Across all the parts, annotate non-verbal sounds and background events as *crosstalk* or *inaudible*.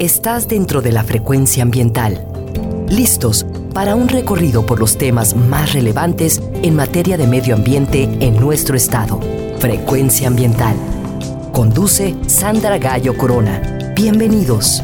Estás dentro de la frecuencia ambiental. Listos para un recorrido por los temas más relevantes en materia de medio ambiente en nuestro estado. Frecuencia ambiental. Conduce Sandra Gallo Corona. Bienvenidos.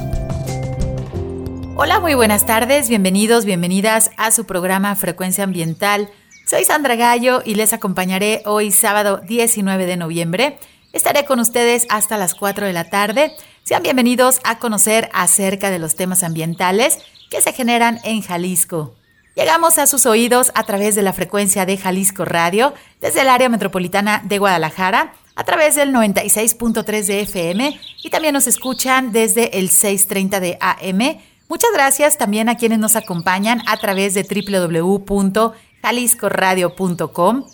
Hola, muy buenas tardes, bienvenidos, bienvenidas a su programa Frecuencia Ambiental. Soy Sandra Gallo y les acompañaré hoy sábado 19 de noviembre. Estaré con ustedes hasta las 4 de la tarde. Sean bienvenidos a conocer acerca de los temas ambientales que se generan en Jalisco. Llegamos a sus oídos a través de la frecuencia de Jalisco Radio, desde el área metropolitana de Guadalajara, a través del 96.3 de FM y también nos escuchan desde el 630 de AM. Muchas gracias también a quienes nos acompañan a través de www.jaliscoradio.com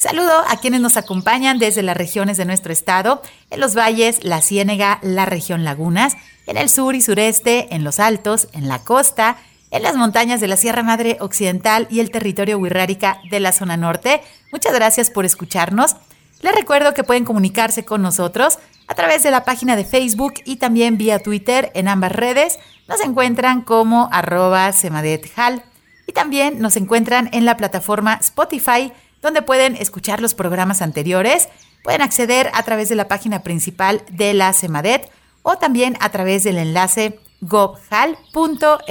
Saludo a quienes nos acompañan desde las regiones de nuestro estado, en los valles, la Ciénega, la región Lagunas, en el sur y sureste, en los altos, en la costa, en las montañas de la Sierra Madre Occidental y el territorio Huirrárica de la zona norte. Muchas gracias por escucharnos. Les recuerdo que pueden comunicarse con nosotros a través de la página de Facebook y también vía Twitter en ambas redes. Nos encuentran como arroba semadethal y también nos encuentran en la plataforma Spotify donde pueden escuchar los programas anteriores. Pueden acceder a través de la página principal de la CEMADET o también a través del enlace gobhal.mx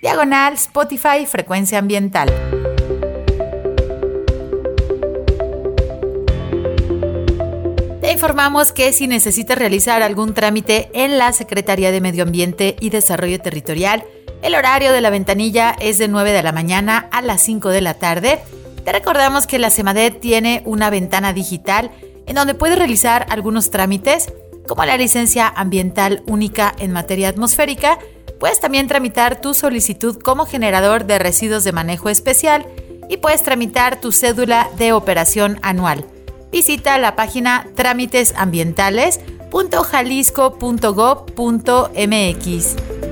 diagonal Spotify Frecuencia Ambiental. Te informamos que si necesitas realizar algún trámite en la Secretaría de Medio Ambiente y Desarrollo Territorial, el horario de la ventanilla es de 9 de la mañana a las 5 de la tarde te recordamos que la SEMADET tiene una ventana digital en donde puedes realizar algunos trámites, como la licencia ambiental única en materia atmosférica. Puedes también tramitar tu solicitud como generador de residuos de manejo especial y puedes tramitar tu cédula de operación anual. Visita la página trámitesambientales.jalisco.gov.mx.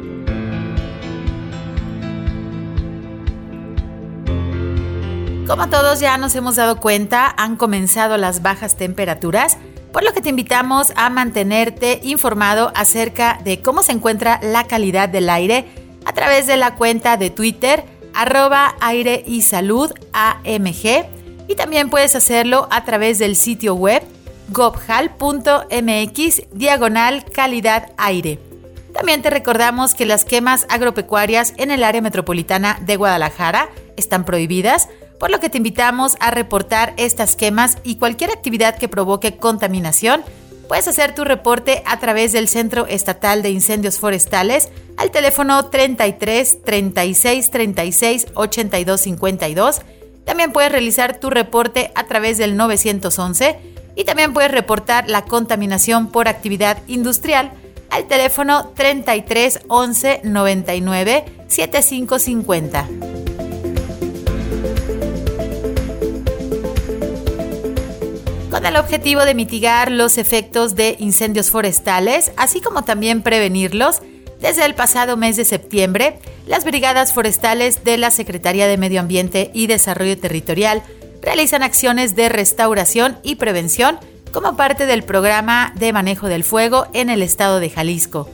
Como todos ya nos hemos dado cuenta, han comenzado las bajas temperaturas, por lo que te invitamos a mantenerte informado acerca de cómo se encuentra la calidad del aire a través de la cuenta de Twitter arroba aire y salud AMG y también puedes hacerlo a través del sitio web gobhal.mx diagonal calidad aire. También te recordamos que las quemas agropecuarias en el área metropolitana de Guadalajara están prohibidas por lo que te invitamos a reportar estas quemas y cualquier actividad que provoque contaminación. Puedes hacer tu reporte a través del Centro Estatal de Incendios Forestales al teléfono 33 36 36 82 52. También puedes realizar tu reporte a través del 911 y también puedes reportar la contaminación por actividad industrial al teléfono 33 11 99 7550. Con el objetivo de mitigar los efectos de incendios forestales, así como también prevenirlos. Desde el pasado mes de septiembre, las brigadas forestales de la Secretaría de Medio Ambiente y Desarrollo Territorial realizan acciones de restauración y prevención como parte del programa de manejo del fuego en el estado de Jalisco.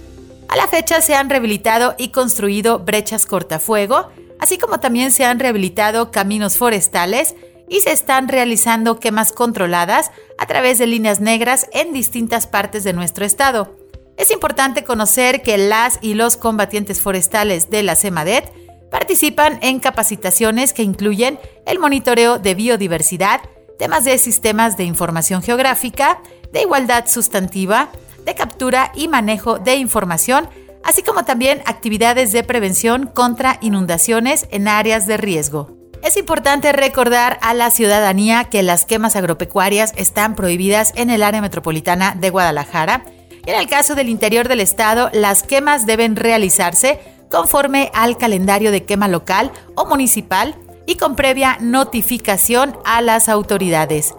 A la fecha se han rehabilitado y construido brechas cortafuego, así como también se han rehabilitado caminos forestales y se están realizando quemas controladas a través de líneas negras en distintas partes de nuestro estado. Es importante conocer que las y los combatientes forestales de la CEMADET participan en capacitaciones que incluyen el monitoreo de biodiversidad, temas de sistemas de información geográfica, de igualdad sustantiva, de captura y manejo de información, así como también actividades de prevención contra inundaciones en áreas de riesgo. Es importante recordar a la ciudadanía que las quemas agropecuarias están prohibidas en el área metropolitana de Guadalajara En el caso del interior del estado, las quemas deben realizarse conforme al calendario de quema local o municipal y con previa notificación a las autoridades.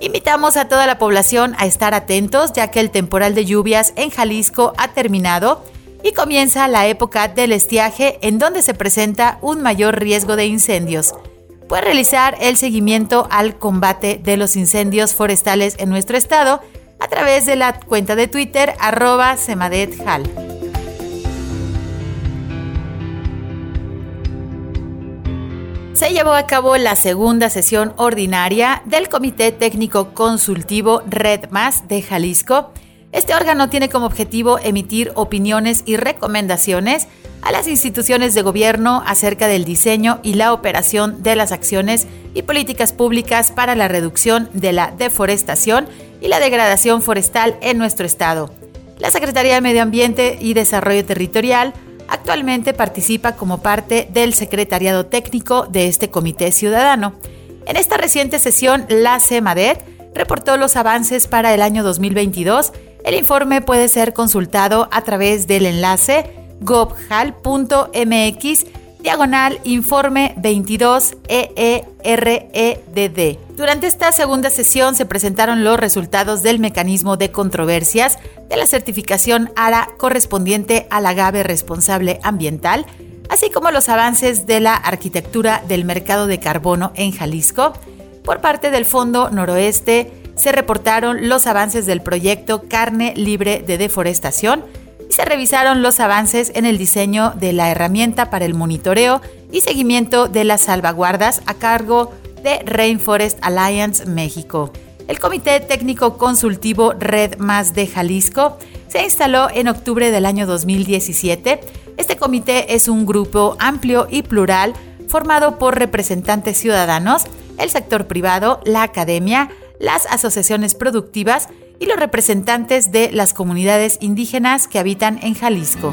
Invitamos a toda la población a estar atentos ya que el temporal de lluvias en Jalisco ha terminado y comienza la época del estiaje en donde se presenta un mayor riesgo de incendios. Puede realizar el seguimiento al combate de los incendios forestales en nuestro estado a través de la cuenta de Twitter arroba se llevó a cabo la segunda sesión ordinaria del Comité Técnico Consultivo Red Más de Jalisco. Este órgano tiene como objetivo emitir opiniones y recomendaciones a las instituciones de gobierno acerca del diseño y la operación de las acciones y políticas públicas para la reducción de la deforestación y la degradación forestal en nuestro estado. La Secretaría de Medio Ambiente y Desarrollo Territorial Actualmente participa como parte del secretariado técnico de este comité ciudadano. En esta reciente sesión, la CEMADET reportó los avances para el año 2022. El informe puede ser consultado a través del enlace gobjal.mx diagonal informe 22 EEREDD. Durante esta segunda sesión se presentaron los resultados del mecanismo de controversias de la certificación ARA correspondiente al agave responsable ambiental, así como los avances de la arquitectura del mercado de carbono en Jalisco. Por parte del Fondo Noroeste se reportaron los avances del proyecto Carne Libre de Deforestación, y se revisaron los avances en el diseño de la herramienta para el monitoreo y seguimiento de las salvaguardas a cargo de Rainforest Alliance México. El Comité Técnico Consultivo Red Más de Jalisco se instaló en octubre del año 2017. Este comité es un grupo amplio y plural formado por representantes ciudadanos, el sector privado, la academia, las asociaciones productivas y los representantes de las comunidades indígenas que habitan en Jalisco.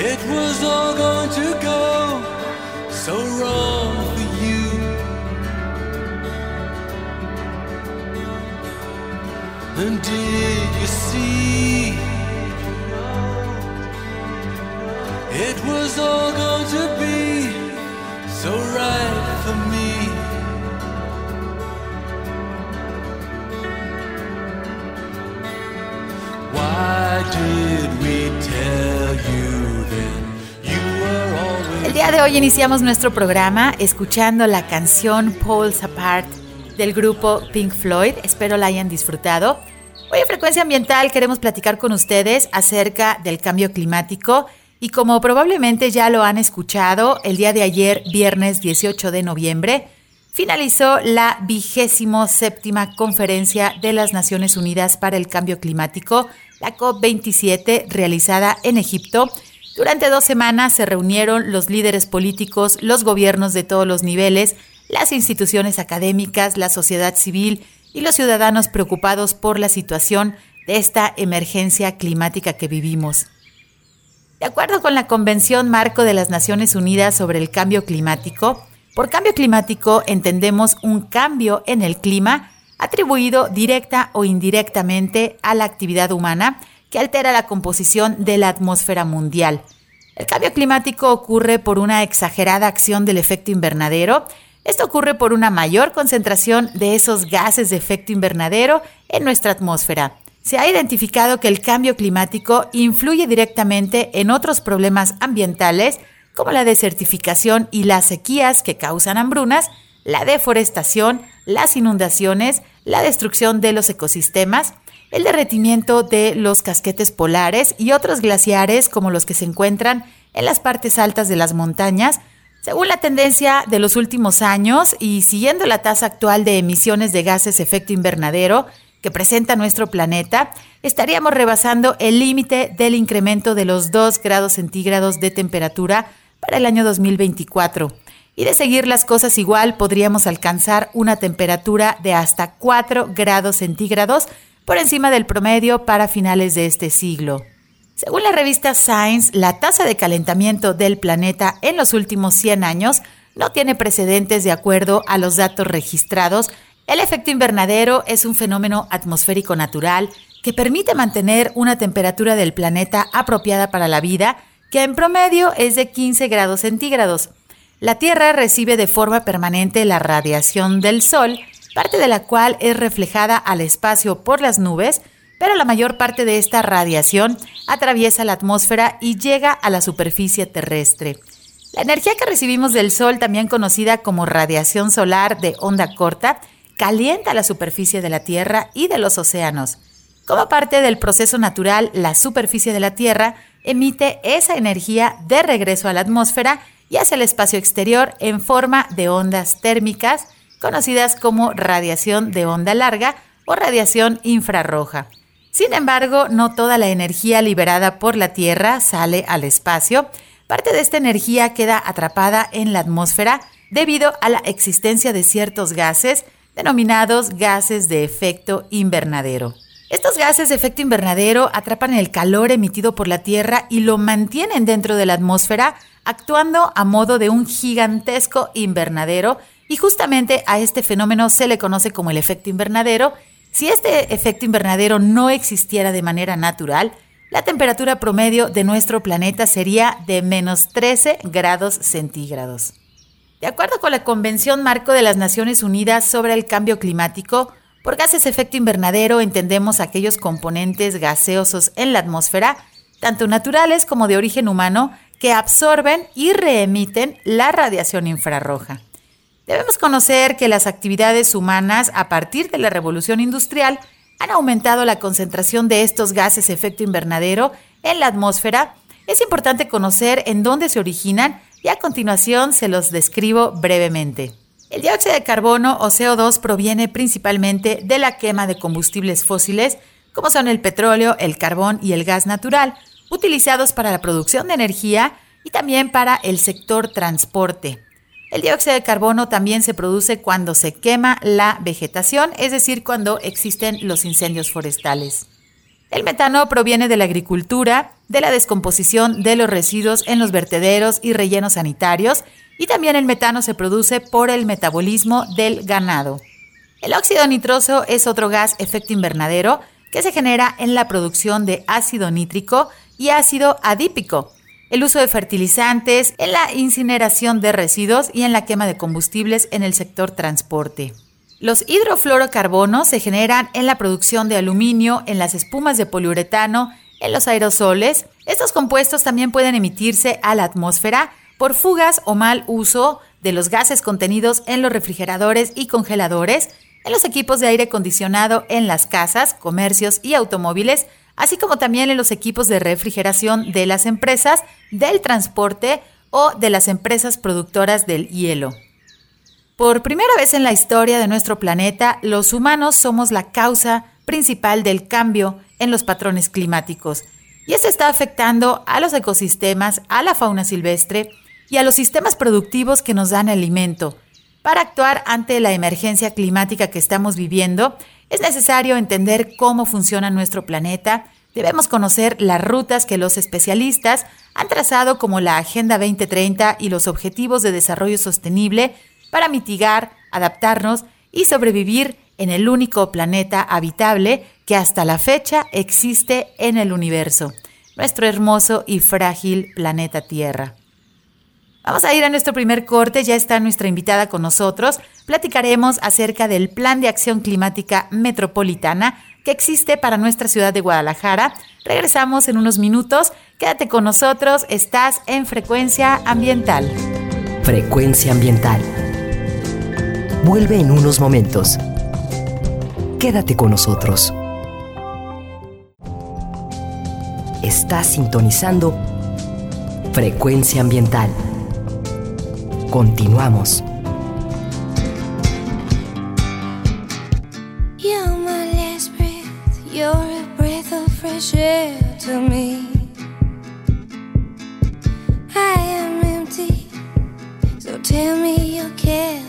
It was all go so wrong El día de hoy iniciamos nuestro programa escuchando la canción Poles Apart del grupo Pink Floyd. Espero la hayan disfrutado. Hoy en Frecuencia Ambiental queremos platicar con ustedes acerca del cambio climático y como probablemente ya lo han escuchado, el día de ayer, viernes 18 de noviembre, finalizó la vigésimo séptima conferencia de las Naciones Unidas para el Cambio Climático, la COP27, realizada en Egipto. Durante dos semanas se reunieron los líderes políticos, los gobiernos de todos los niveles, las instituciones académicas, la sociedad civil y los ciudadanos preocupados por la situación de esta emergencia climática que vivimos. De acuerdo con la Convención Marco de las Naciones Unidas sobre el Cambio Climático, por cambio climático entendemos un cambio en el clima atribuido directa o indirectamente a la actividad humana que altera la composición de la atmósfera mundial. El cambio climático ocurre por una exagerada acción del efecto invernadero. Esto ocurre por una mayor concentración de esos gases de efecto invernadero en nuestra atmósfera. Se ha identificado que el cambio climático influye directamente en otros problemas ambientales como la desertificación y las sequías que causan hambrunas, la deforestación, las inundaciones, la destrucción de los ecosistemas, el derretimiento de los casquetes polares y otros glaciares como los que se encuentran en las partes altas de las montañas, según la tendencia de los últimos años y siguiendo la tasa actual de emisiones de gases efecto invernadero, que presenta nuestro planeta, estaríamos rebasando el límite del incremento de los 2 grados centígrados de temperatura para el año 2024. Y de seguir las cosas igual, podríamos alcanzar una temperatura de hasta 4 grados centígrados por encima del promedio para finales de este siglo. Según la revista Science, la tasa de calentamiento del planeta en los últimos 100 años no tiene precedentes de acuerdo a los datos registrados. El efecto invernadero es un fenómeno atmosférico natural que permite mantener una temperatura del planeta apropiada para la vida, que en promedio es de 15 grados centígrados. La Tierra recibe de forma permanente la radiación del Sol, parte de la cual es reflejada al espacio por las nubes, pero la mayor parte de esta radiación atraviesa la atmósfera y llega a la superficie terrestre. La energía que recibimos del Sol, también conocida como radiación solar de onda corta, calienta la superficie de la Tierra y de los océanos. Como parte del proceso natural, la superficie de la Tierra emite esa energía de regreso a la atmósfera y hacia el espacio exterior en forma de ondas térmicas, conocidas como radiación de onda larga o radiación infrarroja. Sin embargo, no toda la energía liberada por la Tierra sale al espacio. Parte de esta energía queda atrapada en la atmósfera debido a la existencia de ciertos gases denominados gases de efecto invernadero. Estos gases de efecto invernadero atrapan el calor emitido por la Tierra y lo mantienen dentro de la atmósfera, actuando a modo de un gigantesco invernadero, y justamente a este fenómeno se le conoce como el efecto invernadero si este efecto invernadero no existiera de manera natural, la temperatura promedio de nuestro planeta sería de menos 13 grados centígrados. De acuerdo con la Convención Marco de las Naciones Unidas sobre el Cambio Climático, por gases efecto invernadero entendemos aquellos componentes gaseosos en la atmósfera, tanto naturales como de origen humano, que absorben y reemiten la radiación infrarroja. Debemos conocer que las actividades humanas a partir de la revolución industrial han aumentado la concentración de estos gases efecto invernadero en la atmósfera. Es importante conocer en dónde se originan y a continuación se los describo brevemente. El dióxido de carbono o CO2 proviene principalmente de la quema de combustibles fósiles como son el petróleo, el carbón y el gas natural, utilizados para la producción de energía y también para el sector transporte. El dióxido de carbono también se produce cuando se quema la vegetación, es decir, cuando existen los incendios forestales. El metano proviene de la agricultura, de la descomposición de los residuos en los vertederos y rellenos sanitarios, y también el metano se produce por el metabolismo del ganado. El óxido nitroso es otro gas efecto invernadero que se genera en la producción de ácido nítrico y ácido adípico, el uso de fertilizantes, en la incineración de residuos y en la quema de combustibles en el sector transporte. Los hidrofluorocarbonos se generan en la producción de aluminio, en las espumas de poliuretano, en los aerosoles. Estos compuestos también pueden emitirse a la atmósfera por fugas o mal uso de los gases contenidos en los refrigeradores y congeladores, en los equipos de aire acondicionado en las casas, comercios y automóviles, así como también en los equipos de refrigeración de las empresas, del transporte o de las empresas productoras del hielo. Por primera vez en la historia de nuestro planeta, los humanos somos la causa principal del cambio en los patrones climáticos. Y esto está afectando a los ecosistemas, a la fauna silvestre y a los sistemas productivos que nos dan alimento. Para actuar ante la emergencia climática que estamos viviendo, es necesario entender cómo funciona nuestro planeta, debemos conocer las rutas que los especialistas han trazado como la Agenda 2030 y los Objetivos de Desarrollo Sostenible para mitigar, adaptarnos y sobrevivir en el único planeta habitable que hasta la fecha existe en el universo, nuestro hermoso y frágil planeta Tierra. Vamos a ir a nuestro primer corte, ya está nuestra invitada con nosotros. Platicaremos acerca del Plan de Acción Climática Metropolitana que existe para nuestra ciudad de Guadalajara. Regresamos en unos minutos. Quédate con nosotros, estás en Frecuencia Ambiental. Frecuencia Ambiental. Vuelve en unos momentos. Quédate con nosotros. Estás sintonizando Frecuencia Ambiental. Continuamos. You're my last breath, you're a breath of fresh air to me. I am empty, so tell me you care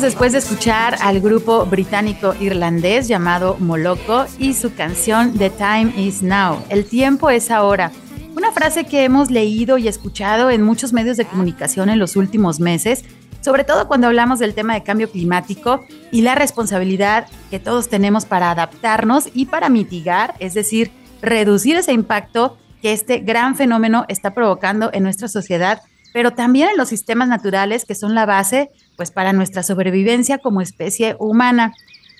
Después de escuchar al grupo británico-irlandés llamado Moloko y su canción The Time Is Now, El tiempo es ahora. Una frase que hemos leído y escuchado en muchos medios de comunicación en los últimos meses, sobre todo cuando hablamos del tema de cambio climático y la responsabilidad que todos tenemos para adaptarnos y para mitigar, es decir, reducir ese impacto que este gran fenómeno está provocando en nuestra sociedad, pero también en los sistemas naturales que son la base pues para nuestra sobrevivencia como especie humana.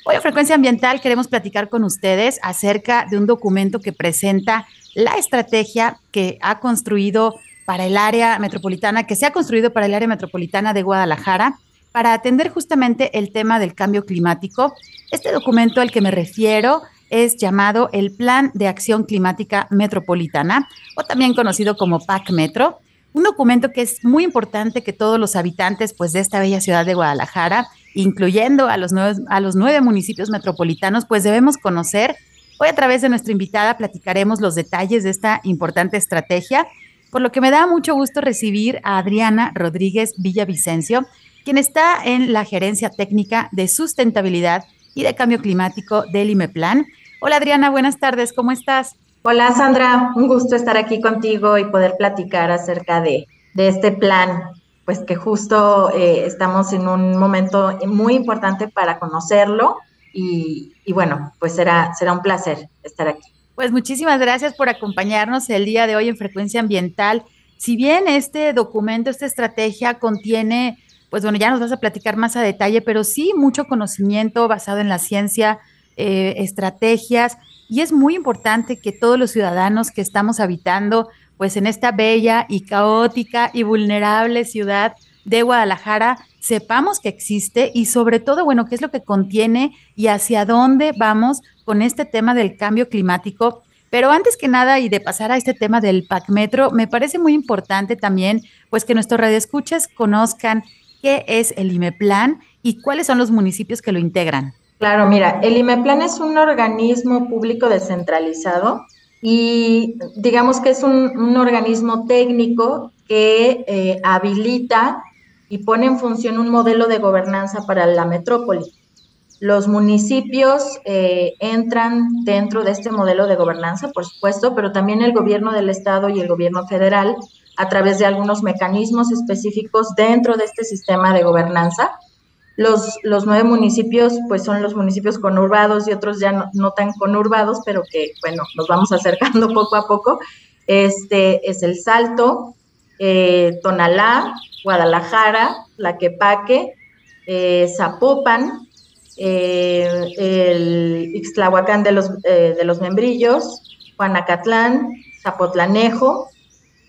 Hoy en Frecuencia Ambiental queremos platicar con ustedes acerca de un documento que presenta la estrategia que ha construido para el área metropolitana, que se ha construido para el área metropolitana de Guadalajara, para atender justamente el tema del cambio climático. Este documento al que me refiero es llamado el Plan de Acción Climática Metropolitana, o también conocido como PAC Metro un documento que es muy importante que todos los habitantes pues, de esta bella ciudad de Guadalajara, incluyendo a los, nueve, municipios metropolitanos, pues debemos conocer. Hoy a través de nuestra invitada platicaremos los detalles de esta importante estrategia, por lo que me da mucho gusto recibir a Adriana Rodríguez Villavicencio, quien está en la gerencia técnica de sustentabilidad y de cambio climático del IMEPLAN. Hola Adriana, buenas tardes, ¿cómo estás? Hola Sandra, un gusto estar aquí contigo y poder platicar acerca de, este plan, pues que justo eh, estamos en un momento muy importante para conocerlo y, y, bueno, pues será, será un placer estar aquí. Pues muchísimas gracias por acompañarnos el día de hoy en Frecuencia Ambiental. Si bien este documento, esta estrategia contiene, pues bueno, ya nos vas a platicar más a detalle, pero sí mucho conocimiento basado en la ciencia, eh, estrategias y es muy importante que todos los ciudadanos que estamos habitando pues en esta bella y caótica y vulnerable ciudad de Guadalajara sepamos que existe y sobre todo, bueno, qué es lo que contiene y hacia dónde vamos con este tema del cambio climático. Pero antes que nada y de pasar a este tema del PAC Metro, me parece muy importante también pues que nuestros radioescuchas conozcan qué es el IMEPLAN y cuáles son los municipios que lo integran. Claro, mira, el IMEPLAN es un organismo público descentralizado y digamos que es un, organismo técnico que eh, habilita y pone en función un modelo de gobernanza para la metrópoli. Los municipios eh, entran dentro de este modelo de gobernanza, por supuesto, pero también el gobierno del estado y el gobierno federal a través de algunos mecanismos específicos dentro de este sistema de gobernanza los, los nueve municipios, pues son los municipios conurbados y otros ya no, tan conurbados, pero que, bueno, nos vamos *laughs* acercando poco a poco. Este es El Salto, eh, Tonalá, Guadalajara, Laquepaque, eh, Zapopan, eh, el Ixtlahuacán de los, eh, de los Membrillos, Juanacatlán, Zapotlanejo,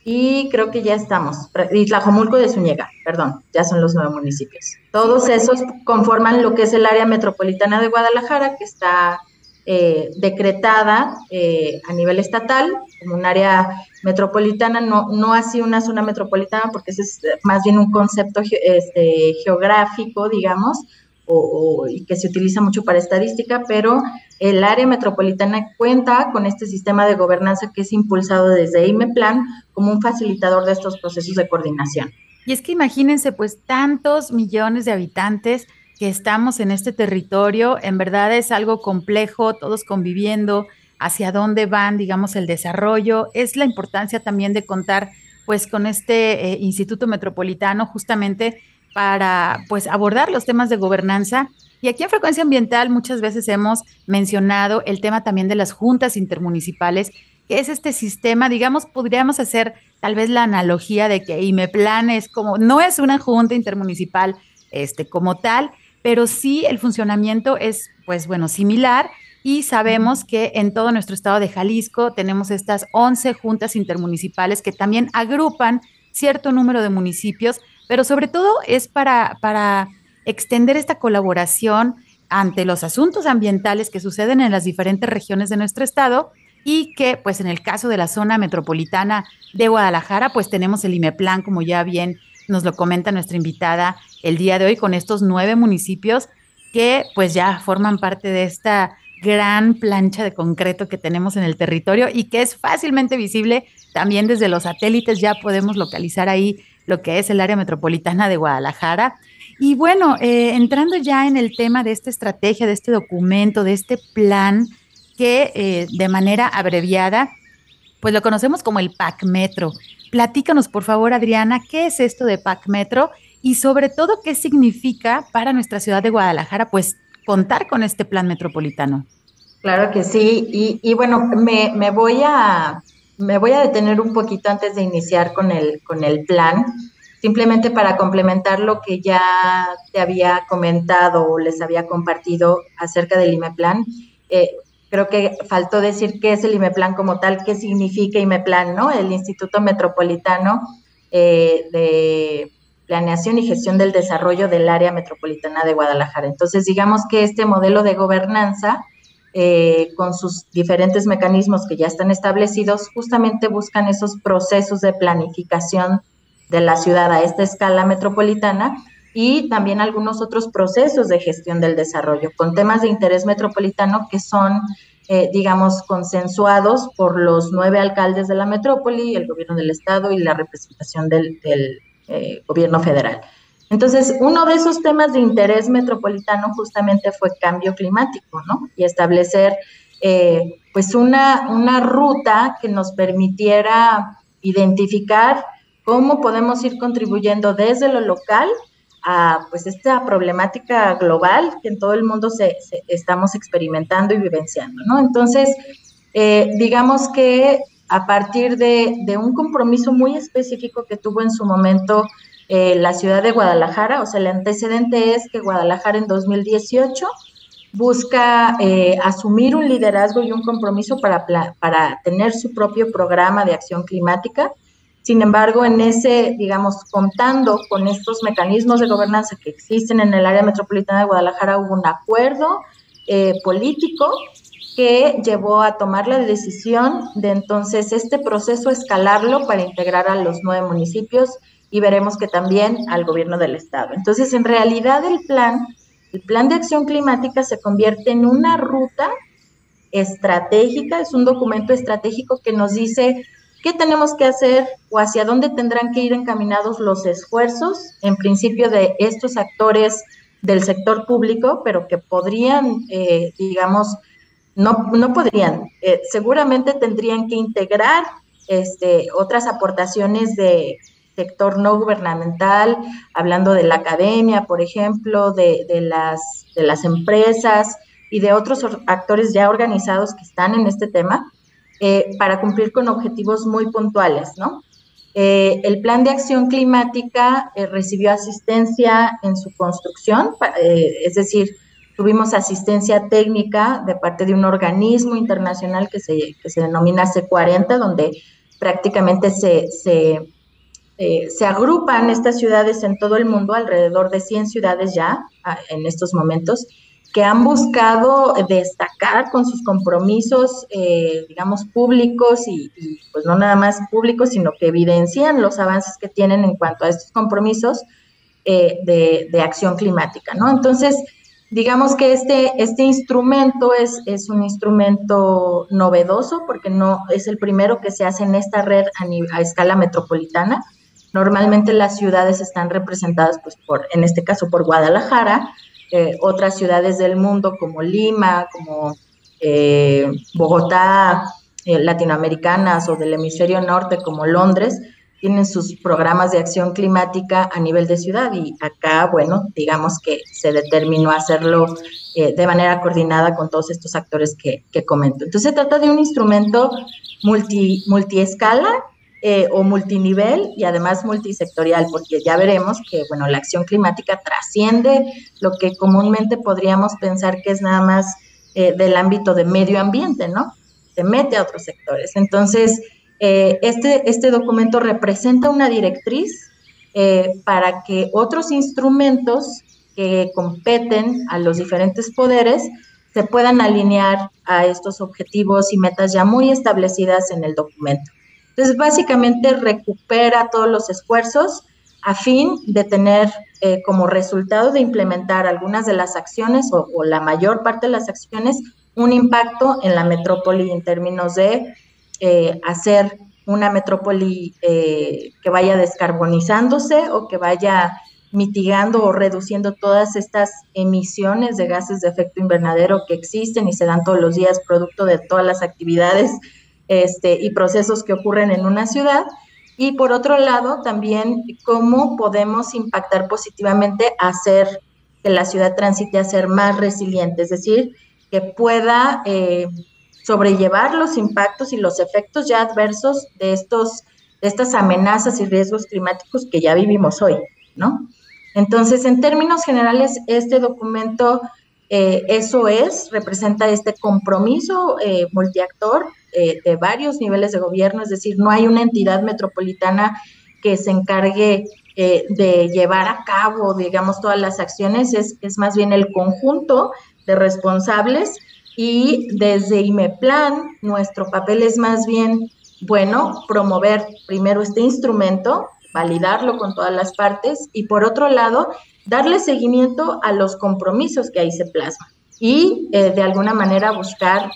y creo que ya estamos. Y Tlajomulco de Zúñiga, perdón, ya son los nueve municipios. Todos esos conforman lo que es el área metropolitana de Guadalajara, que está eh, decretada eh, a nivel estatal como un área metropolitana, no, no así una zona metropolitana, porque ese es más bien un concepto este, geográfico, digamos, o, y que se utiliza mucho para estadística, pero el área metropolitana cuenta con este sistema de gobernanza que es impulsado desde IMEPLAN como un facilitador de estos procesos de coordinación. Y es que imagínense, pues, tantos millones de habitantes que estamos en este territorio, en verdad es algo complejo, todos conviviendo, hacia dónde van, digamos, el desarrollo, es la importancia también de contar, pues, con este eh, Instituto Metropolitano justamente para pues abordar los temas de gobernanza. Y aquí en Frecuencia Ambiental muchas veces hemos mencionado el tema también de las juntas intermunicipales, que es este sistema, digamos, podríamos hacer tal vez la analogía de que IMEPLAN es como, no es una junta intermunicipal este, como tal, pero sí el funcionamiento es, pues bueno, similar y sabemos que en todo nuestro estado de Jalisco tenemos estas 11 juntas intermunicipales que también agrupan cierto número de municipios pero sobre todo es para, para extender esta colaboración ante los asuntos ambientales que suceden en las diferentes regiones de nuestro estado y que pues en el caso de la zona metropolitana de Guadalajara pues tenemos el IMEPLAN como ya bien nos lo comenta nuestra invitada el día de hoy con estos nueve municipios que pues ya forman parte de esta gran plancha de concreto que tenemos en el territorio y que es fácilmente visible. También desde los satélites ya podemos localizar ahí lo que es el área metropolitana de Guadalajara. Y bueno, eh, entrando ya en el tema de esta estrategia, de este documento, de este plan que eh, de manera abreviada, pues lo conocemos como el PAC Metro. Platícanos, por favor, Adriana, ¿qué es esto de PAC Metro? Y sobre todo, ¿qué significa para nuestra ciudad de Guadalajara, pues, contar con este plan metropolitano? Claro que sí. Y, bueno, me, voy a, me voy a detener un poquito antes de iniciar con el, con el plan simplemente para complementar lo que ya te había comentado o les había compartido acerca del IMEPLAN. Eh, creo que faltó decir qué es el IMEPLAN como tal, qué significa IMEPLAN, ¿no? El Instituto Metropolitano eh, de Planeación y Gestión del Desarrollo del Área Metropolitana de Guadalajara. Entonces, digamos que este modelo de gobernanza, eh, con sus diferentes mecanismos que ya están establecidos, justamente buscan esos procesos de planificación de la ciudad a esta escala metropolitana y también algunos otros procesos de gestión del desarrollo con temas de interés metropolitano que son, eh, digamos, consensuados por los nueve alcaldes de la metrópoli, el gobierno del estado y la representación del, eh, gobierno federal. Entonces, uno de esos temas de interés metropolitano justamente fue cambio climático, ¿no? Y establecer, eh, pues, una, una ruta que nos permitiera identificar cómo podemos ir contribuyendo desde lo local a pues esta problemática global que en todo el mundo se, estamos experimentando y vivenciando, ¿no? Entonces, eh, digamos que a partir de, un compromiso muy específico que tuvo en su momento eh, la ciudad de Guadalajara, o sea, el antecedente es que Guadalajara en 2018 busca eh, asumir un liderazgo y un compromiso para, para tener su propio programa de acción climática. Sin embargo, en ese, digamos, contando con estos mecanismos de gobernanza que existen en el área metropolitana de Guadalajara, hubo un acuerdo eh, político que llevó a tomar la decisión de entonces este proceso escalarlo para integrar a los nueve municipios y veremos que también al gobierno del estado. Entonces, en realidad el plan, el plan de acción climática se convierte en una ruta estratégica, es un documento estratégico que nos dice ¿Qué tenemos que hacer o hacia dónde tendrán que ir encaminados los esfuerzos, en principio, de estos actores del sector público, pero que podrían, eh, digamos, no, no podrían, eh, seguramente tendrían que integrar este, otras aportaciones de sector no gubernamental, hablando de la academia, por ejemplo, de, de, las, de las empresas y de otros actores ya organizados que están en este tema, eh, para cumplir con objetivos muy puntuales, ¿no? Eh, el plan de acción climática eh, recibió asistencia en su construcción, es decir, tuvimos asistencia técnica de parte de un organismo internacional que se, que se denomina C40, donde prácticamente se, se, se, agrupan estas ciudades en todo el mundo, alrededor de 100 ciudades ya en estos momentos, que han buscado destacar con sus compromisos, eh, digamos, públicos y, pues no nada más públicos, sino que evidencian los avances que tienen en cuanto a estos compromisos eh, de, acción climática, ¿no? Entonces, digamos que este, este instrumento es, es un instrumento novedoso porque no es el primero que se hace en esta red a escala metropolitana. Normalmente las ciudades están representadas, pues, por, en este caso, por Guadalajara, eh, otras ciudades del mundo como Lima, como eh, Bogotá, eh, latinoamericanas o del hemisferio norte como Londres, tienen sus programas de acción climática a nivel de ciudad y acá, bueno, digamos que se determinó hacerlo de manera coordinada con todos estos actores que, que, comento. Entonces se trata de un instrumento multi, multiescala eh, o multinivel y además multisectorial, porque ya veremos que, bueno, la acción climática trasciende lo que comúnmente podríamos pensar que es nada más eh, del ámbito de medio ambiente, ¿no? Se mete a otros sectores. Entonces, eh, este, este documento representa una directriz para que otros instrumentos que competen a los diferentes poderes se puedan alinear a estos objetivos y metas ya muy establecidas en el documento. Entonces, básicamente recupera todos los esfuerzos a fin de tener eh, como resultado de implementar algunas de las acciones o, la mayor parte de las acciones un impacto en la metrópoli en términos de eh, hacer una metrópoli eh, que vaya descarbonizándose o que vaya mitigando o reduciendo todas estas emisiones de gases de efecto invernadero que existen y se dan todos los días producto de todas las actividades este, y procesos que ocurren en una ciudad. Y por otro lado, también cómo podemos impactar positivamente hacer que la ciudad transite a ser más resiliente, es decir, que pueda eh, sobrellevar los impactos y los efectos ya adversos de, estos, de estas amenazas y riesgos climáticos que ya vivimos hoy, ¿no? Entonces, en términos generales, este documento, eh, eso es, representa este compromiso eh, multiactor eh, de varios niveles de gobierno, es decir, no hay una entidad metropolitana que se encargue de llevar a cabo, digamos, todas las acciones, es, es más bien el conjunto de responsables y desde IMEPLAN nuestro papel es más bien, bueno, promover primero este instrumento validarlo con todas las partes y por otro lado, darle seguimiento a los compromisos que ahí se plasman y eh, de alguna manera buscar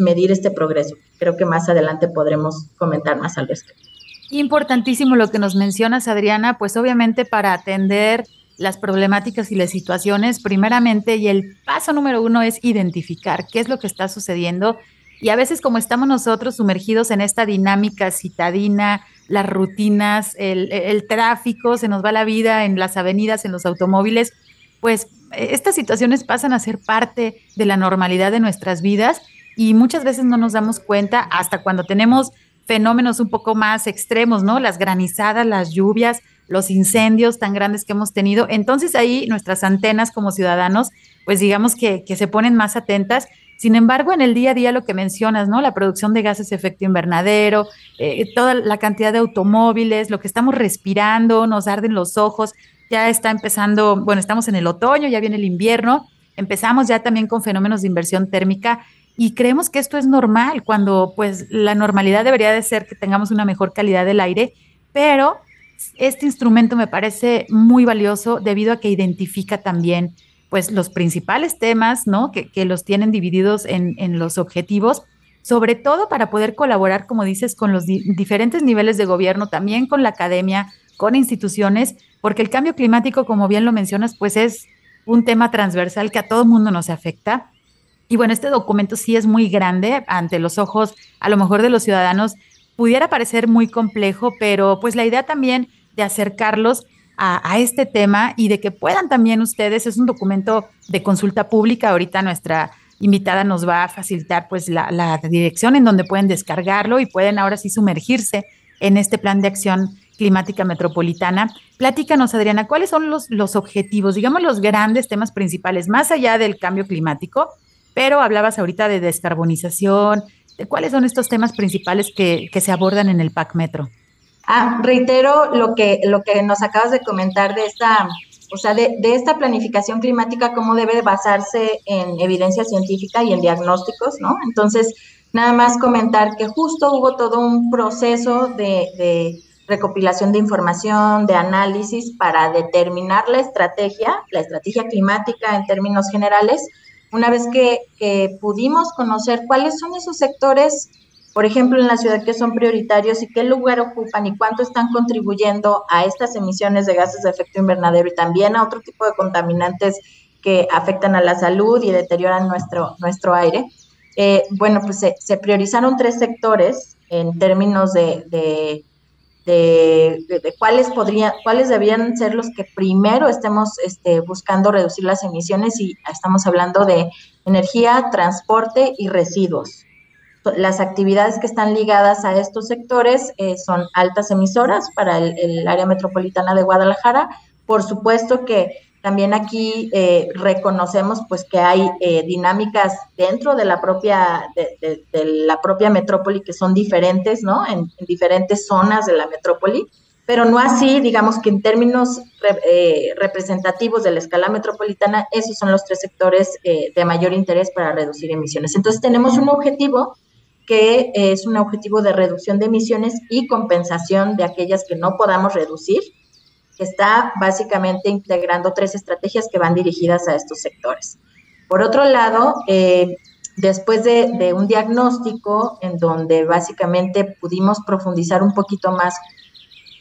medir este progreso. Creo que más adelante podremos comentar más al respecto. Importantísimo lo que nos mencionas, Adriana, pues obviamente para atender las problemáticas y las situaciones, primeramente, y el paso número uno es identificar qué es lo que está sucediendo. Y a veces como estamos nosotros sumergidos en esta dinámica citadina, las rutinas, el, tráfico, se nos va la vida en las avenidas, en los automóviles, pues estas situaciones pasan a ser parte de la normalidad de nuestras vidas y muchas veces no nos damos cuenta hasta cuando tenemos fenómenos un poco más extremos, ¿no? Las granizadas, las lluvias, los incendios tan grandes que hemos tenido. Entonces ahí nuestras antenas como ciudadanos, pues digamos que, se ponen más atentas sin embargo, en el día a día lo que mencionas, ¿no? La producción de gases de efecto invernadero, eh, toda la cantidad de automóviles, lo que estamos respirando, nos arden los ojos, ya está empezando, bueno, estamos en el otoño, ya viene el invierno, empezamos ya también con fenómenos de inversión térmica y creemos que esto es normal, cuando pues la normalidad debería de ser que tengamos una mejor calidad del aire, pero este instrumento me parece muy valioso debido a que identifica también pues los principales temas, ¿no? Que, los tienen divididos en, los objetivos, sobre todo para poder colaborar, como dices, con los diferentes niveles de gobierno, también con la academia, con instituciones, porque el cambio climático, como bien lo mencionas, pues es un tema transversal que a todo mundo nos afecta. Y bueno, este documento sí es muy grande ante los ojos, a lo mejor de los ciudadanos, pudiera parecer muy complejo, pero pues la idea también de acercarlos a, este tema y de que puedan también ustedes, es un documento de consulta pública, ahorita nuestra invitada nos va a facilitar pues la, dirección en donde pueden descargarlo y pueden ahora sí sumergirse en este plan de acción climática metropolitana. Platícanos, Adriana, ¿cuáles son los, los objetivos, digamos los grandes temas principales, más allá del cambio climático? Pero hablabas ahorita de descarbonización, de cuáles son estos temas principales que, se abordan en el PAC Metro. Ah, reitero lo que, lo que nos acabas de comentar de esta, o sea, de, esta planificación climática, cómo debe basarse en evidencia científica y en diagnósticos, ¿no? Entonces, nada más comentar que justo hubo todo un proceso de, de recopilación de información, de análisis para determinar la estrategia, la estrategia climática en términos generales, una vez que, que pudimos conocer cuáles son esos sectores por ejemplo, en la ciudad que son prioritarios y qué lugar ocupan y cuánto están contribuyendo a estas emisiones de gases de efecto invernadero y también a otro tipo de contaminantes que afectan a la salud y deterioran nuestro, nuestro aire. Eh, bueno, pues se, priorizaron tres sectores en términos de, de, de, cuáles podrían, cuáles debían ser los que primero estemos este, buscando reducir las emisiones y estamos hablando de energía, transporte y residuos las actividades que están ligadas a estos sectores eh, son altas emisoras para el, área metropolitana de Guadalajara. Por supuesto que también aquí eh, reconocemos pues que hay eh, dinámicas dentro de la propia de, la propia metrópoli que son diferentes, ¿no? En, diferentes zonas de la metrópoli. pero no así, digamos que en términos eh, representativos de la escala metropolitana, esos son los tres sectores eh, de mayor interés para reducir emisiones. Entonces tenemos un objetivo que es un objetivo de reducción de emisiones y compensación de aquellas que no podamos reducir, está básicamente integrando tres estrategias que van dirigidas a estos sectores. Por otro lado, eh, después de, un diagnóstico en donde básicamente pudimos profundizar un poquito más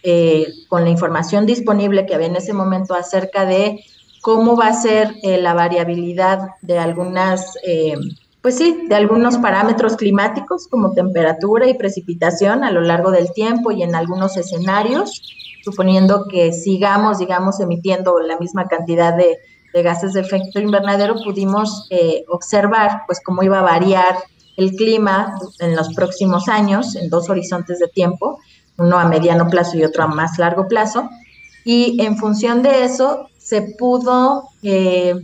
eh, con la información disponible que había en ese momento acerca de cómo va a ser eh, la variabilidad de algunas, pues sí, de algunos parámetros climáticos como temperatura y precipitación a lo largo del tiempo y en algunos escenarios, suponiendo que sigamos, digamos, emitiendo la misma cantidad de gases de efecto invernadero, pudimos eh, observar pues cómo iba a variar el clima en los próximos años, en dos horizontes de tiempo, uno a mediano plazo y otro a más largo plazo. Y en función de eso se pudo eh,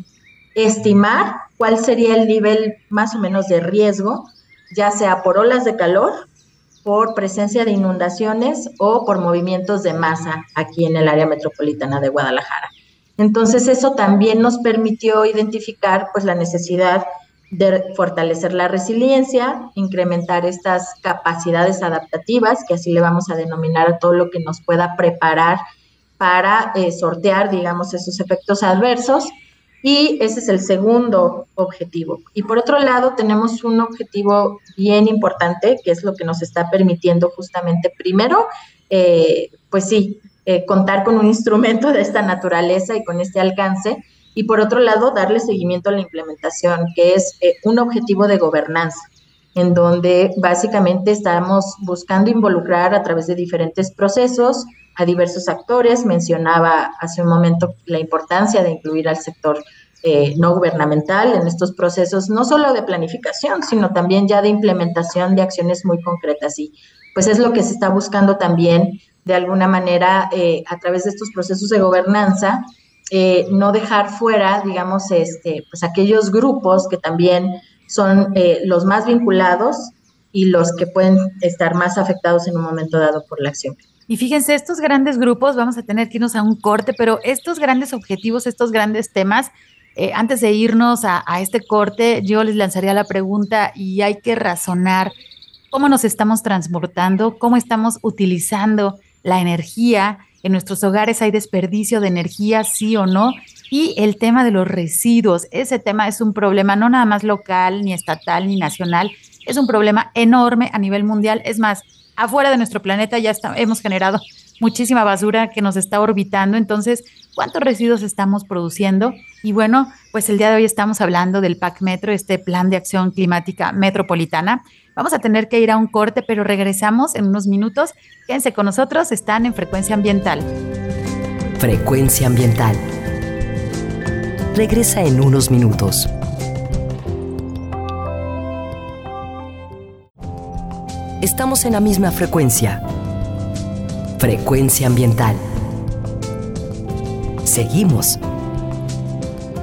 estimar cuál sería el nivel más o menos de riesgo, ya sea por olas de calor, por presencia de inundaciones o por movimientos de masa aquí en el área metropolitana de Guadalajara. Entonces eso también nos permitió identificar pues la necesidad de fortalecer la resiliencia, incrementar estas capacidades adaptativas, que así le vamos a denominar a todo lo que nos pueda preparar para eh, sortear, digamos, esos efectos adversos. Y ese es el segundo objetivo. Y por otro lado, tenemos un objetivo bien importante, que es lo que nos está permitiendo justamente, primero, eh, pues sí, eh, contar con un instrumento de esta naturaleza y con este alcance, y por otro lado, darle seguimiento a la implementación, que es eh, un objetivo de gobernanza, en donde básicamente estamos buscando involucrar a través de diferentes procesos a diversos actores. Mencionaba hace un momento la importancia de incluir al sector eh, no gubernamental en estos procesos, no solo de planificación, sino también ya de implementación de acciones muy concretas. Y pues es lo que se está buscando también de alguna manera eh, a través de estos procesos de gobernanza, eh, no dejar fuera, digamos, este, pues aquellos grupos que también son eh, los más vinculados y los que pueden estar más afectados en un momento dado por la acción. Y fíjense, estos grandes grupos, vamos a tener que irnos a un corte, pero estos grandes objetivos, estos grandes temas, antes de irnos a, a, este corte, yo les lanzaría la pregunta y hay que razonar cómo nos estamos transportando, cómo estamos utilizando la energía, en nuestros hogares hay desperdicio de energía, sí o no, y el tema de los residuos. Ese tema es un problema no nada más local, ni estatal, ni nacional, es un problema enorme a nivel mundial. Es más, afuera de nuestro planeta ya hemos generado muchísima basura que nos está orbitando. Entonces, ¿cuántos residuos estamos produciendo? Y bueno, pues el día de hoy estamos hablando del PAC Metro, este Plan de Acción Climática Metropolitana. Vamos a tener que ir a un corte, pero regresamos en unos minutos. Quédense con nosotros, están en Frecuencia Ambiental. Frecuencia Ambiental. Regresa en unos minutos. Estamos en la misma frecuencia. Frecuencia Ambiental. Seguimos.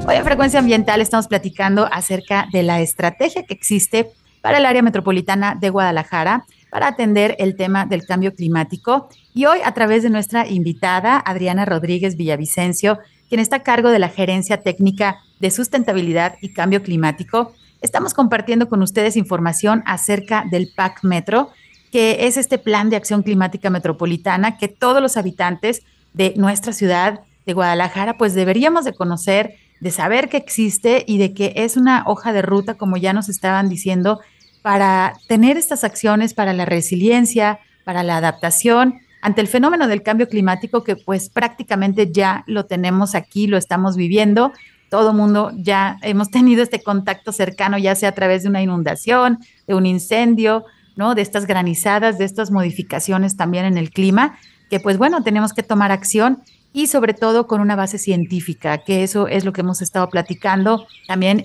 Hoy en Frecuencia Ambiental estamos platicando acerca de la estrategia que existe para el área metropolitana de Guadalajara para atender el tema del cambio climático. Y hoy, a través de nuestra invitada, Adriana Rodríguez Villavicencio, quien está a cargo de la Gerencia Técnica de Sustentabilidad y Cambio Climático, estamos compartiendo con ustedes información acerca del PAC Metro, que es este plan de acción climática metropolitana que todos los habitantes de nuestra ciudad de Guadalajara pues deberíamos de conocer de saber que existe y de que es una hoja de ruta, como ya nos estaban diciendo, para tener estas acciones para la resiliencia, para la adaptación ante el fenómeno del cambio climático que pues prácticamente ya lo tenemos aquí, lo estamos viviendo. Todo mundo ya hemos tenido este contacto cercano, ya sea a través de una inundación, de un incendio, ¿no? De estas granizadas, de estas modificaciones también en el clima, que pues bueno, tenemos que tomar acción y sobre todo con una base científica, que eso es lo que hemos estado platicando. También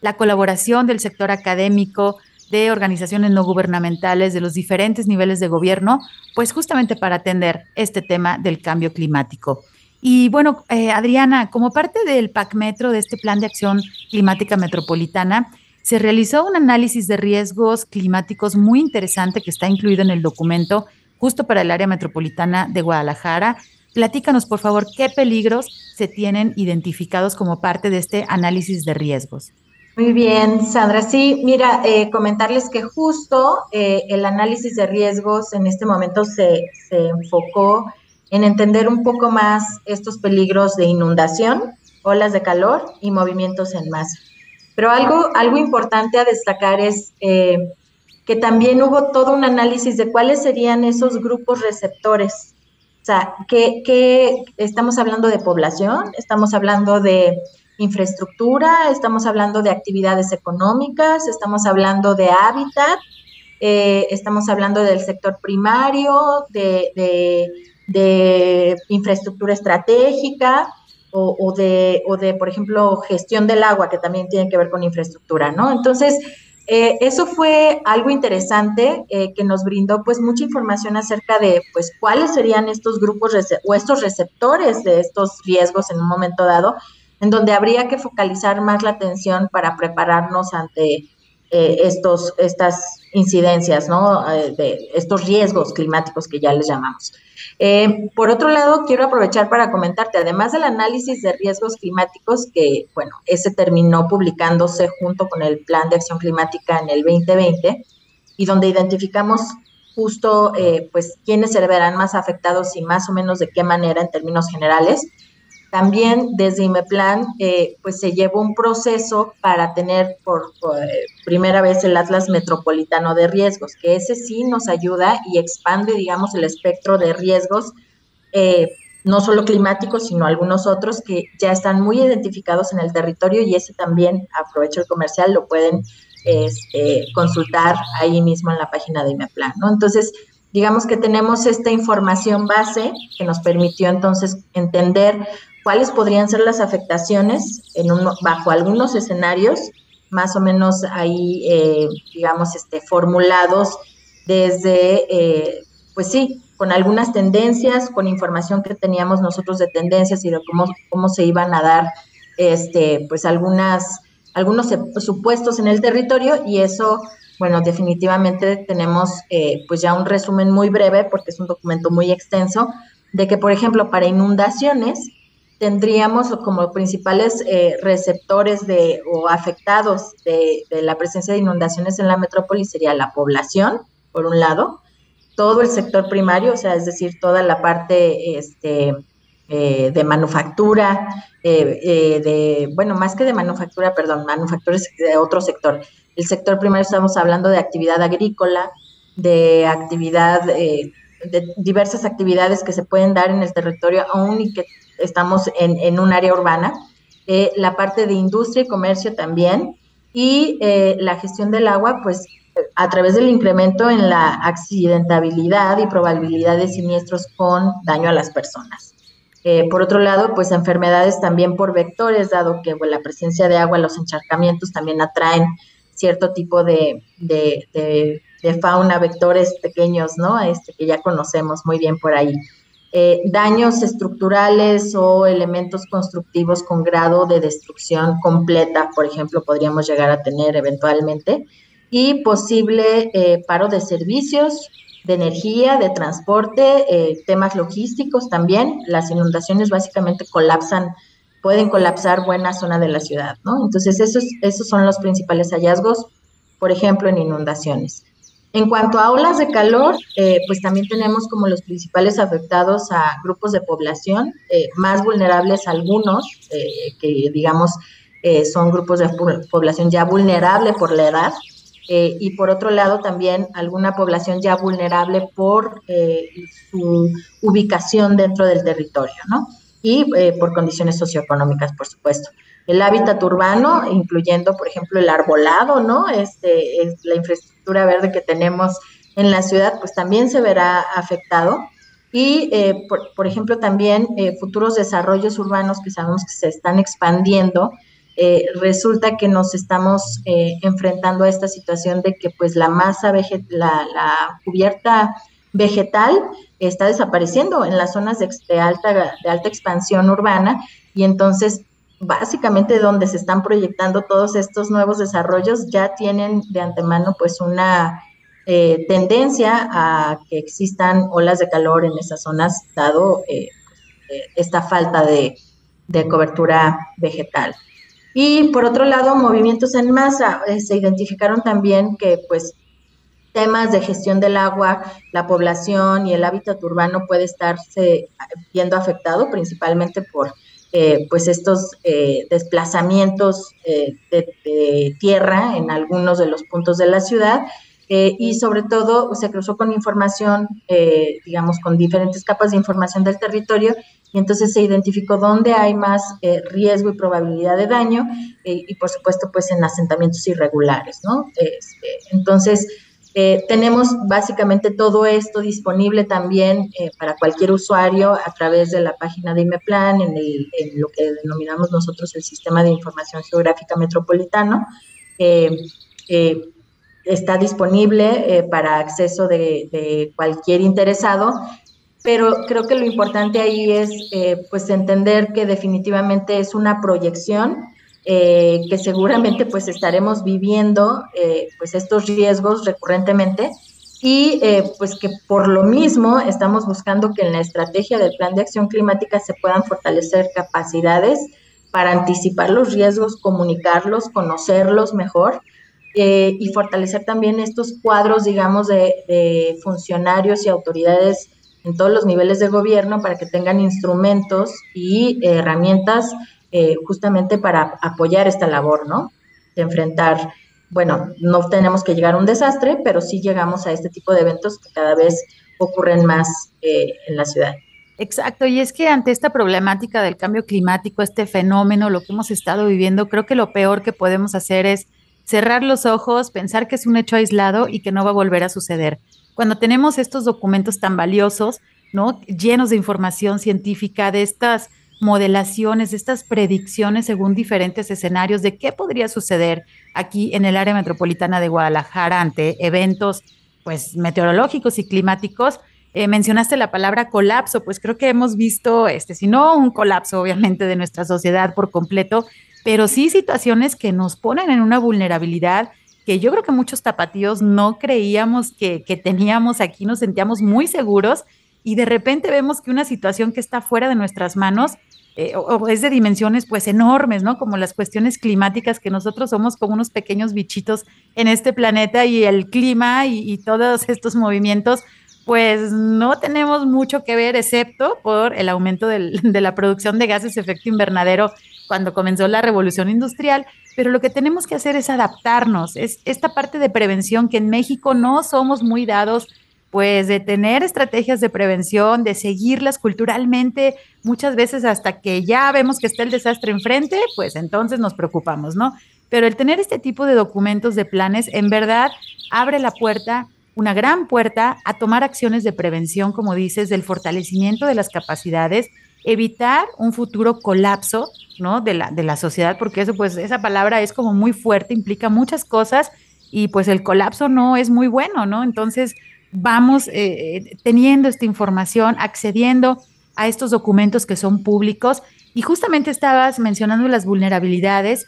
la colaboración del sector académico, de organizaciones no gubernamentales, de los diferentes niveles de gobierno, pues justamente para atender este tema del cambio climático. Y bueno, eh, Adriana, como parte del PAC Metro, de este Plan de Acción Climática Metropolitana, se realizó un análisis de riesgos climáticos muy interesante que está incluido en el documento justo para el área metropolitana de Guadalajara. Platícanos, por favor, qué peligros se tienen identificados como parte de este análisis de riesgos. Muy bien, Sandra. Sí, mira, eh, comentarles que justo eh, el análisis de riesgos en este momento se, se, enfocó en entender un poco más estos peligros de inundación, olas de calor y movimientos en masa. Pero algo, algo importante a destacar es eh, que también hubo todo un análisis de cuáles serían esos grupos receptores. O sea, que estamos hablando de población, estamos hablando de infraestructura, estamos hablando de actividades económicas, estamos hablando de hábitat, eh, estamos hablando del sector primario, de, infraestructura estratégica o, de, o de, por ejemplo, gestión del agua, que también tiene que ver con infraestructura, ¿no? Entonces, eh, eso fue algo interesante eh, que nos brindó pues mucha información acerca de pues cuáles serían estos grupos o estos receptores de estos riesgos en un momento dado en donde habría que focalizar más la atención para prepararnos ante eh, estos, estas incidencias, ¿no? De estos riesgos climáticos que ya les llamamos. Eh, por otro lado, quiero aprovechar para comentarte, además del análisis de riesgos climáticos, que, bueno, ese terminó publicándose junto con el Plan de Acción Climática en el 2020, y donde identificamos justo, pues, quiénes se verán más afectados y más o menos de qué manera en términos generales. También desde IMEPLAN, eh, pues se llevó un proceso para tener por, eh, primera vez el Atlas Metropolitano de Riesgos, que ese sí nos ayuda y expande, digamos, el espectro de riesgos, eh, no solo climáticos, sino algunos otros que ya están muy identificados en el territorio y ese también, aprovecho el comercial, lo pueden este, consultar ahí mismo en la página de IMEPLAN, ¿no? Entonces, digamos que tenemos esta información base que nos permitió entonces entender cuáles podrían ser las afectaciones en bajo algunos escenarios, más o menos ahí, eh, digamos, este, formulados desde, eh, pues sí, con algunas tendencias, con información que teníamos nosotros de tendencias y de cómo, cómo se iban a dar, este, pues algunas, algunos supuestos en el territorio y eso, bueno, definitivamente tenemos eh, pues ya un resumen muy breve porque es un documento muy extenso de que, por ejemplo, para inundaciones, tendríamos como principales eh, receptores de, o afectados de, la presencia de inundaciones en la metrópoli sería la población, por un lado, todo el sector primario, o sea, es decir, toda la parte este, eh, de manufactura, eh, de, bueno, más que de manufactura, perdón, manufactura es de otro sector. El sector primario estamos hablando de actividad agrícola, de actividad, de diversas actividades que se pueden dar en el territorio, aún y que estamos en, un área urbana, eh, la parte de industria y comercio también, y eh, la gestión del agua, pues a través del incremento en la accidentabilidad y probabilidad de siniestros con daño a las personas. Eh, por otro lado, pues enfermedades también por vectores, dado que la presencia de agua, los encharcamientos también atraen cierto tipo de, de, fauna, vectores pequeños, ¿no? Este, que ya conocemos muy bien por ahí. Eh, daños estructurales o elementos constructivos con grado de destrucción completa, por ejemplo, podríamos llegar a tener eventualmente, y posible eh, paro de servicios, de energía, de transporte, eh, temas logísticos también. Las inundaciones básicamente colapsan, pueden colapsar buena zona de la ciudad, ¿no? Entonces, esos, esos son los principales hallazgos, por ejemplo, en inundaciones. En cuanto a olas de calor, eh, pues también tenemos como los principales afectados a grupos de población, eh, más vulnerables algunos, eh, que digamos son grupos de población ya vulnerable por la edad, y por otro lado también alguna población ya vulnerable por su ubicación dentro del territorio, ¿no? Y por condiciones socioeconómicas, por supuesto el hábitat urbano, incluyendo, por ejemplo, el arbolado, ¿no? Este, es la infraestructura verde que tenemos en la ciudad, pues también se verá afectado. Y, eh, por, ejemplo, también eh, futuros desarrollos urbanos que sabemos que se están expandiendo, eh, resulta que nos estamos enfrentando a esta situación de que pues la masa, la, la cubierta vegetal está desapareciendo en las zonas de, alta, de alta expansión urbana y entonces básicamente donde se están proyectando todos estos nuevos desarrollos ya tienen de antemano pues una, eh, tendencia a que existan olas de calor en esas zonas, dado eh, esta falta de, de, cobertura vegetal. Y por otro lado, movimientos en masa. se identificaron también que pues temas de gestión del agua, la población y el hábitat urbano puede estarse viendo afectado principalmente por eh, pues estos eh, desplazamientos eh, de, tierra en algunos de los puntos de la ciudad y sobre todo se cruzó con información, digamos, con diferentes capas de información del territorio y entonces se identificó dónde hay más riesgo y probabilidad de daño y por supuesto pues en asentamientos irregulares, ¿no? Este, entonces, eh, tenemos básicamente todo esto disponible también eh, para cualquier usuario a través de la página de IMEPLAN, en, en lo que denominamos nosotros el Sistema de Información Geográfica Metropolitano. Eh, está disponible para acceso de, cualquier interesado, pero creo que lo importante ahí es pues entender que definitivamente es una proyección eh, que seguramente pues estaremos viviendo eh, pues estos riesgos recurrentemente y eh, pues que por lo mismo estamos buscando que en la estrategia del plan de acción climática se puedan fortalecer capacidades para anticipar los riesgos, comunicarlos, conocerlos mejor y fortalecer también estos cuadros, digamos, de, de funcionarios y autoridades en todos los niveles de gobierno para que tengan instrumentos y herramientas eh, justamente para apoyar esta labor, ¿no? De enfrentar, bueno, no tenemos que llegar a un desastre, pero sí llegamos a este tipo de eventos que cada vez ocurren más eh, en la ciudad. Exacto, y es que ante esta problemática del cambio climático, este fenómeno, lo que hemos estado viviendo, creo que lo peor que podemos hacer es cerrar los ojos, pensar que es un hecho aislado y que no va a volver a suceder. Cuando tenemos estos documentos tan valiosos, ¿no? Llenos de información científica, de estas modelaciones, estas predicciones según diferentes escenarios de qué podría suceder aquí en el área metropolitana de Guadalajara ante eventos pues meteorológicos y climáticos. Eh, mencionaste la palabra colapso, pues creo que hemos visto, este, si no un colapso obviamente de nuestra sociedad por completo, pero sí situaciones que nos ponen en una vulnerabilidad que yo creo que muchos tapatíos no creíamos que, que teníamos aquí, nos sentíamos muy seguros y de repente vemos que una situación que está fuera de nuestras manos eh, o, es de dimensiones pues enormes, ¿no? Como las cuestiones climáticas, que nosotros somos como unos pequeños bichitos en este planeta y el clima y, todos *laughs* estos movimientos, pues no tenemos mucho que ver, excepto por el aumento *laughs* de la producción de gases de efecto invernadero cuando comenzó la revolución industrial, pero lo que tenemos que hacer es adaptarnos, es esta parte de prevención que en México no somos muy dados pues de tener estrategias de prevención, de seguirlas culturalmente, muchas veces hasta que ya vemos que está el desastre enfrente, pues entonces nos preocupamos, ¿no? Pero el tener este tipo de documentos, de planes, en verdad abre la puerta, una gran puerta a tomar acciones de prevención, como dices, del fortalecimiento de las capacidades, evitar un futuro colapso, ¿no? De la, de la sociedad, porque eso, pues, esa palabra es como muy fuerte, implica muchas cosas y pues el colapso no es muy bueno, ¿no? Entonces, vamos eh, teniendo esta información, accediendo a estos documentos que son públicos. Y justamente estabas mencionando las vulnerabilidades.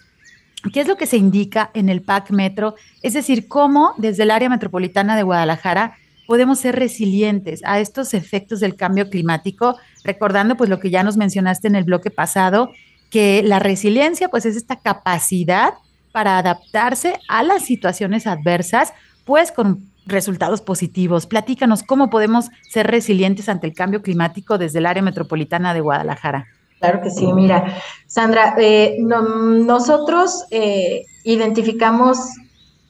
¿Qué es lo que se indica en el PAC Metro? Es decir, cómo desde el área metropolitana de Guadalajara podemos ser resilientes a estos efectos del cambio climático, recordando pues lo que ya nos mencionaste en el bloque pasado, que la resiliencia pues es esta capacidad para adaptarse a las situaciones adversas, pues con resultados positivos. Platícanos cómo podemos ser resilientes ante el cambio climático desde el área metropolitana de Guadalajara. Claro que sí, mira, Sandra, eh, nosotros eh, identificamos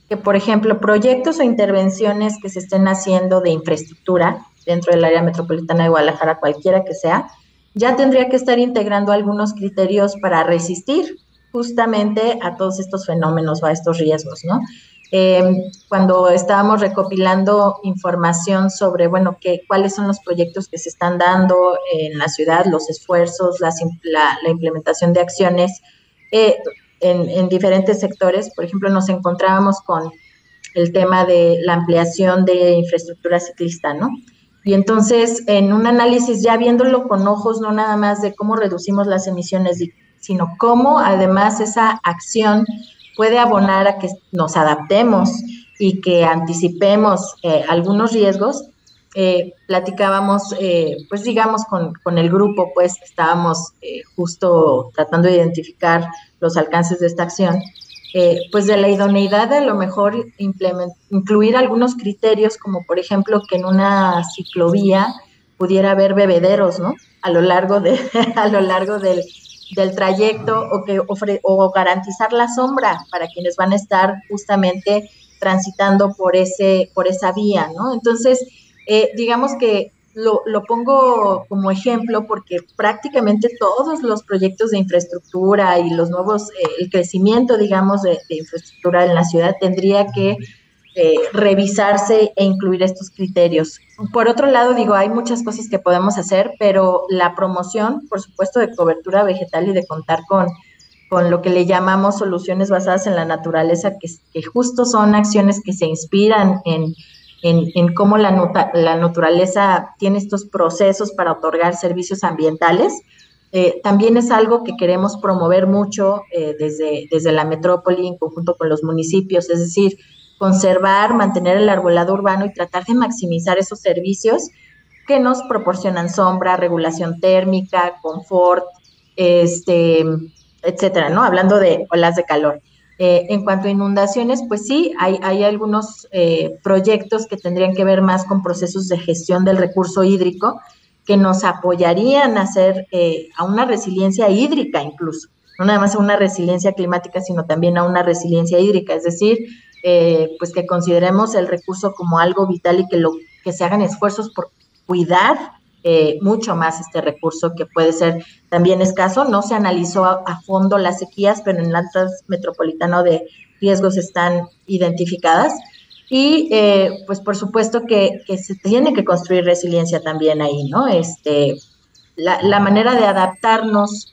que, por ejemplo, proyectos o intervenciones que se estén haciendo de infraestructura dentro del área metropolitana de Guadalajara, cualquiera que sea, ya tendría que estar integrando algunos criterios para resistir justamente a todos estos fenómenos o a estos riesgos, ¿no? Eh, cuando estábamos recopilando información sobre, bueno, que, cuáles son los proyectos que se están dando en la ciudad, los esfuerzos, la, la implementación de acciones eh, en, en, diferentes sectores. Por ejemplo, nos encontrábamos con el tema de la ampliación de infraestructura ciclista, ¿no? Y entonces, en un análisis, ya viéndolo con ojos, no nada más de cómo reducimos las emisiones, sino cómo además esa acción puede abonar a que nos adaptemos y que anticipemos algunos riesgos, platicábamos, pues digamos, con, con, el grupo, pues estábamos justo tratando de identificar los alcances de esta acción eh, pues de la idoneidad de a lo mejor incluir algunos criterios, como por ejemplo que en una ciclovía pudiera haber bebederos, ¿no? A lo largo, de, *laughs* a lo largo del, trayecto o, que o garantizar la sombra para quienes van a estar justamente transitando por, ese, por esa vía, ¿no? Entonces, eh, digamos que lo, pongo como ejemplo porque prácticamente todos los proyectos de infraestructura y los nuevos, eh, el crecimiento, digamos, de, infraestructura en la ciudad tendría que eh, revisarse e incluir estos criterios. Por otro lado, digo, hay muchas cosas que podemos hacer, pero la promoción, por supuesto, de cobertura vegetal y de contar con, con lo que le llamamos soluciones basadas en la naturaleza, que, justo son acciones que se inspiran en en, cómo la, la, naturaleza tiene estos procesos para otorgar servicios ambientales. Eh, también es algo que queremos promover mucho eh, desde, desde la metrópoli en conjunto con los municipios, es decir, conservar, mantener el arbolado urbano y tratar de maximizar esos servicios que nos proporcionan sombra, regulación térmica, confort, este, etcétera, ¿no? Hablando de olas de calor. Eh, en cuanto a inundaciones, pues sí, hay, algunos eh, proyectos que tendrían que ver más con procesos de gestión del recurso hídrico que nos apoyarían a hacer eh, a una resiliencia hídrica incluso, no nada más a una resiliencia climática, sino también a una resiliencia hídrica, es decir, pues que consideremos el recurso como algo vital y que, lo, que se hagan esfuerzos por cuidar eh, mucho más este recurso que puede ser también escaso. No se analizó a, fondo las sequías, pero en el Metropolitano de Riesgos están identificadas. Y eh, pues por supuesto que, se tiene que construir resiliencia también ahí, ¿no? Este, la, manera de adaptarnos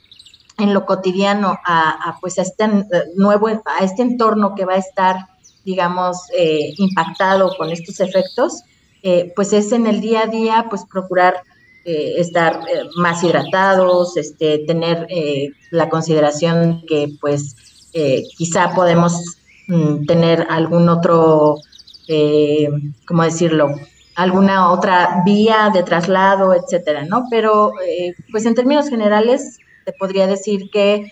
en lo cotidiano a, pues a este eh, nuevo, a este entorno que va a estar, digamos, impactado con estos efectos, pues es en el día a día, pues procurar eh, estar eh, más hidratados, este, tener eh, la consideración que pues quizá podemos mm, tener algún otro, ¿cómo decirlo? alguna otra vía de traslado, etcétera, ¿no? Pero pues en términos generales te podría decir que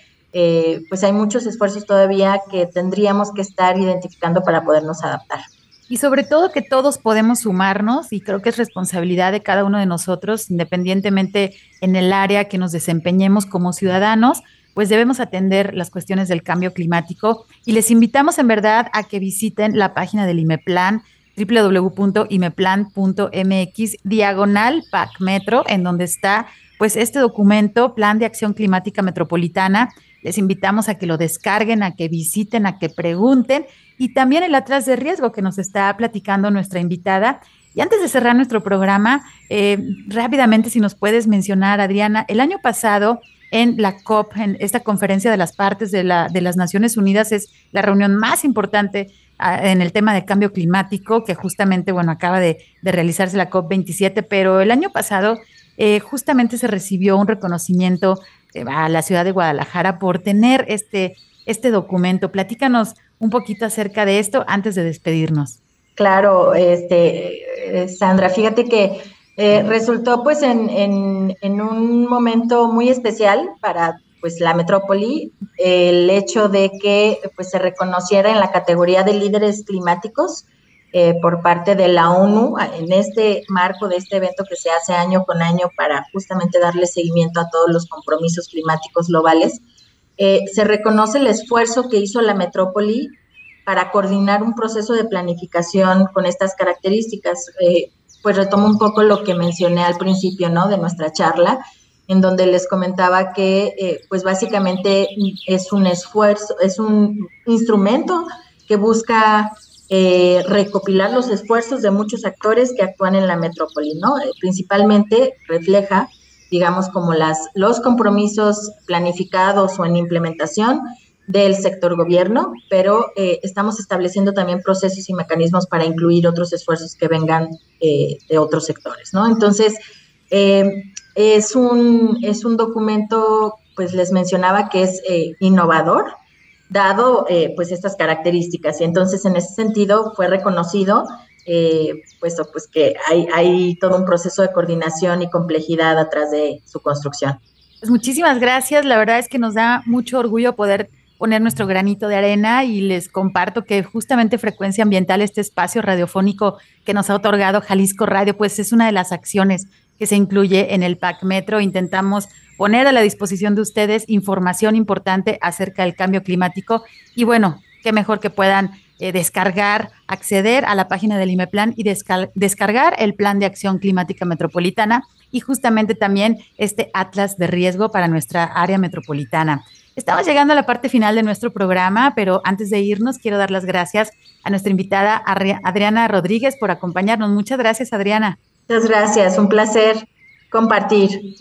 pues hay muchos esfuerzos todavía que tendríamos que estar identificando para podernos adaptar y sobre todo que todos podemos sumarnos y creo que es responsabilidad de cada uno de nosotros, independientemente en el área que nos desempeñemos como ciudadanos, pues debemos atender las cuestiones del cambio climático y les invitamos en verdad a que visiten la página del IMEPLAN www.imeplan.mx diagonal PACmetro en donde está pues este documento Plan de Acción Climática Metropolitana. Les invitamos a que lo descarguen, a que visiten, a que pregunten y también el atrás de riesgo que nos está platicando nuestra invitada. Y antes de cerrar nuestro programa, eh, rápidamente, si nos puedes mencionar, Adriana, el año pasado en la COP, en esta conferencia de las partes de, la, de las Naciones Unidas, es la reunión más importante ah, en el tema de cambio climático, que justamente, bueno, acaba de, realizarse la COP 27, pero el año pasado eh, justamente se recibió un reconocimiento a la ciudad de Guadalajara por tener este, este documento. Platícanos un poquito acerca de esto antes de despedirnos. Claro, este, Sandra, fíjate que eh, resultó pues en, en, un momento muy especial para pues la metrópoli el hecho de que pues se reconociera en la categoría de líderes climáticos eh, por parte de la ONU en este marco de este evento que se hace año con año para justamente darle seguimiento a todos los compromisos climáticos globales. Eh, se reconoce el esfuerzo que hizo la metrópoli para coordinar un proceso de planificación con estas características. Eh, pues retomo un poco lo que mencioné al principio, ¿no? De nuestra charla, en donde les comentaba que, eh, pues básicamente es un esfuerzo, es un instrumento que busca recopilar los esfuerzos de muchos actores que actúan en la metrópoli, ¿no? principalmente refleja digamos, como las, los compromisos planificados o en implementación del sector gobierno, pero eh, estamos estableciendo también procesos y mecanismos para incluir otros esfuerzos que vengan eh, de otros sectores, ¿no? Entonces, eh, es, un, es un documento, pues les mencionaba que es innovador, dado eh, pues estas características. Y entonces en ese sentido fue reconocido, eh, puesto pues que hay, hay todo un proceso de coordinación y complejidad atrás de su construcción. Pues muchísimas gracias, la verdad es que nos da mucho orgullo poder poner nuestro granito de arena y les comparto que justamente Frecuencia Ambiental, este espacio radiofónico que nos ha otorgado Jalisco Radio, pues es una de las acciones que se incluye en el PAC Metro. Intentamos poner a la disposición de ustedes información importante acerca del cambio climático y bueno, qué mejor que puedan eh, descargar, acceder a la página del IMEPLAN y descargar el Plan de Acción Climática Metropolitana y justamente también este Atlas de Riesgo para nuestra área metropolitana. Estamos llegando a la parte final de nuestro programa, pero antes de irnos quiero dar las gracias a nuestra invitada Adriana Rodríguez por acompañarnos. Muchas gracias, Adriana. Muchas gracias, un placer compartir.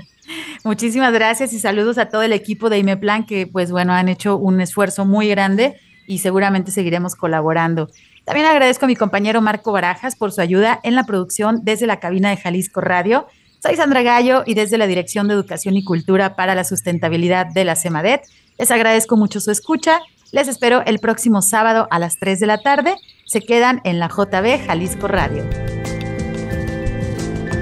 *laughs* Muchísimas gracias y saludos a todo el equipo de IMEPLAN que pues bueno, han hecho un esfuerzo muy grande y seguramente seguiremos colaborando. También agradezco a mi compañero Marco Barajas por su ayuda en la producción desde la cabina de Jalisco Radio. Soy Sandra Gallo y desde la Dirección de Educación y Cultura para la Sustentabilidad de la CEMADET, les agradezco mucho su escucha. Les espero el próximo sábado a las 3 de la tarde. Se quedan en la JB Jalisco Radio.